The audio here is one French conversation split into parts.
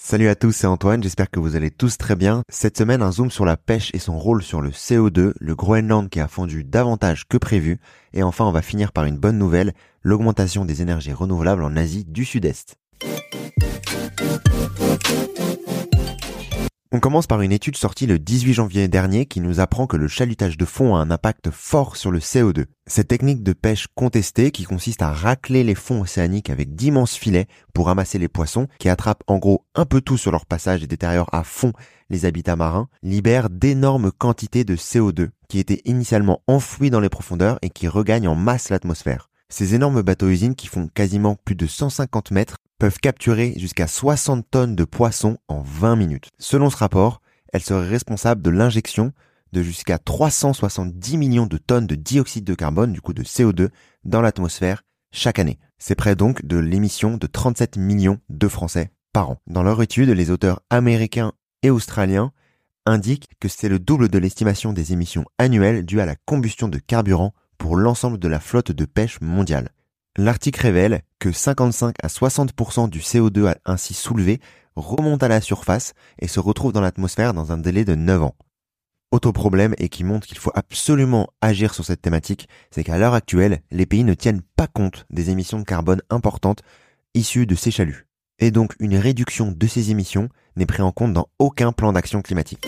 Salut à tous, c'est Antoine, j'espère que vous allez tous très bien. Cette semaine, un zoom sur la pêche et son rôle sur le CO2, le Groenland qui a fondu davantage que prévu, et enfin on va finir par une bonne nouvelle, l'augmentation des énergies renouvelables en Asie du Sud-Est. On commence par une étude sortie le 18 janvier dernier qui nous apprend que le chalutage de fond a un impact fort sur le CO2. Cette technique de pêche contestée qui consiste à racler les fonds océaniques avec d'immenses filets pour ramasser les poissons qui attrapent en gros un peu tout sur leur passage et détériorent à fond les habitats marins, libère d'énormes quantités de CO2 qui étaient initialement enfouis dans les profondeurs et qui regagnent en masse l'atmosphère. Ces énormes bateaux-usines qui font quasiment plus de 150 mètres peuvent capturer jusqu'à 60 tonnes de poissons en 20 minutes. Selon ce rapport, elles seraient responsables de l'injection de jusqu'à 370 millions de tonnes de dioxyde de carbone, du coup de CO2, dans l'atmosphère chaque année. C'est près donc de l'émission de 37 millions de Français par an. Dans leur étude, les auteurs américains et australiens indiquent que c'est le double de l'estimation des émissions annuelles dues à la combustion de carburant l'ensemble de la flotte de pêche mondiale. L'article révèle que 55 à 60% du CO2 ainsi soulevé remonte à la surface et se retrouve dans l'atmosphère dans un délai de 9 ans. Autre problème et qui montre qu'il faut absolument agir sur cette thématique, c'est qu'à l'heure actuelle, les pays ne tiennent pas compte des émissions de carbone importantes issues de ces chaluts. Et donc une réduction de ces émissions n'est prise en compte dans aucun plan d'action climatique.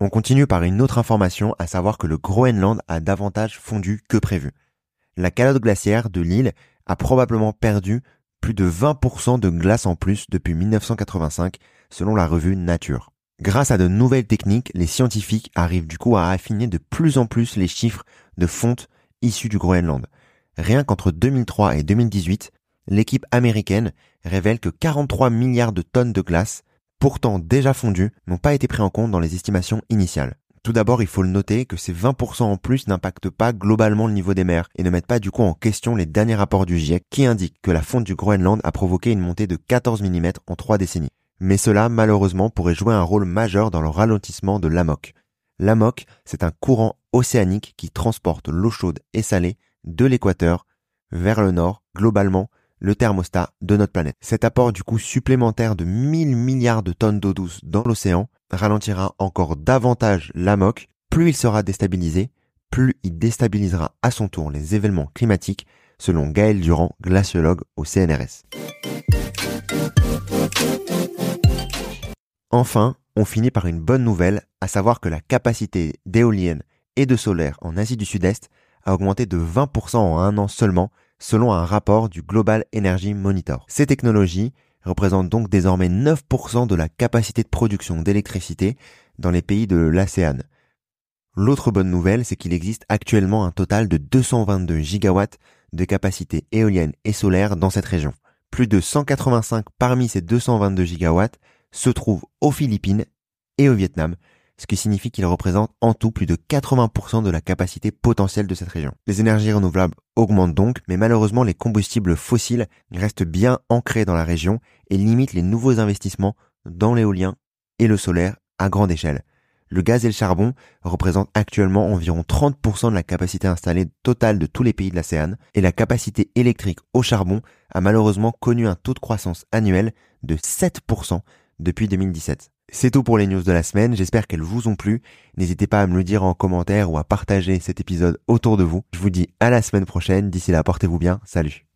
On continue par une autre information, à savoir que le Groenland a davantage fondu que prévu. La calotte glaciaire de l'île a probablement perdu plus de 20% de glace en plus depuis 1985, selon la revue Nature. Grâce à de nouvelles techniques, les scientifiques arrivent du coup à affiner de plus en plus les chiffres de fonte issus du Groenland. Rien qu'entre 2003 et 2018, l'équipe américaine révèle que 43 milliards de tonnes de glace pourtant déjà fondus, n'ont pas été pris en compte dans les estimations initiales. Tout d'abord, il faut le noter que ces 20% en plus n'impactent pas globalement le niveau des mers et ne mettent pas du coup en question les derniers rapports du GIEC qui indiquent que la fonte du Groenland a provoqué une montée de 14 mm en trois décennies. Mais cela, malheureusement, pourrait jouer un rôle majeur dans le ralentissement de l'AMOC. L'AMOC, c'est un courant océanique qui transporte l'eau chaude et salée de l'équateur vers le nord, globalement le thermostat de notre planète. Cet apport du coup supplémentaire de 1000 milliards de tonnes d'eau douce dans l'océan ralentira encore davantage l'AMOC. Plus il sera déstabilisé, plus il déstabilisera à son tour les événements climatiques, selon Gaël Durand, glaciologue au CNRS. Enfin, on finit par une bonne nouvelle, à savoir que la capacité d'éoliennes et de solaire en Asie du Sud-Est a augmenté de 20% en un an seulement selon un rapport du Global Energy Monitor. Ces technologies représentent donc désormais 9% de la capacité de production d'électricité dans les pays de l'ASEAN. L'autre bonne nouvelle, c'est qu'il existe actuellement un total de 222 gigawatts de capacité éolienne et solaire dans cette région. Plus de 185 parmi ces 222 gigawatts se trouvent aux Philippines et au Vietnam, ce qui signifie qu'il représente en tout plus de 80% de la capacité potentielle de cette région. Les énergies renouvelables augmentent donc, mais malheureusement les combustibles fossiles restent bien ancrés dans la région et limitent les nouveaux investissements dans l'éolien et le solaire à grande échelle. Le gaz et le charbon représentent actuellement environ 30% de la capacité installée totale de tous les pays de l'ASEAN et la capacité électrique au charbon a malheureusement connu un taux de croissance annuel de 7% depuis 2017. C'est tout pour les news de la semaine, j'espère qu'elles vous ont plu. N'hésitez pas à me le dire en commentaire ou à partager cet épisode autour de vous. Je vous dis à la semaine prochaine, d'ici là portez-vous bien, salut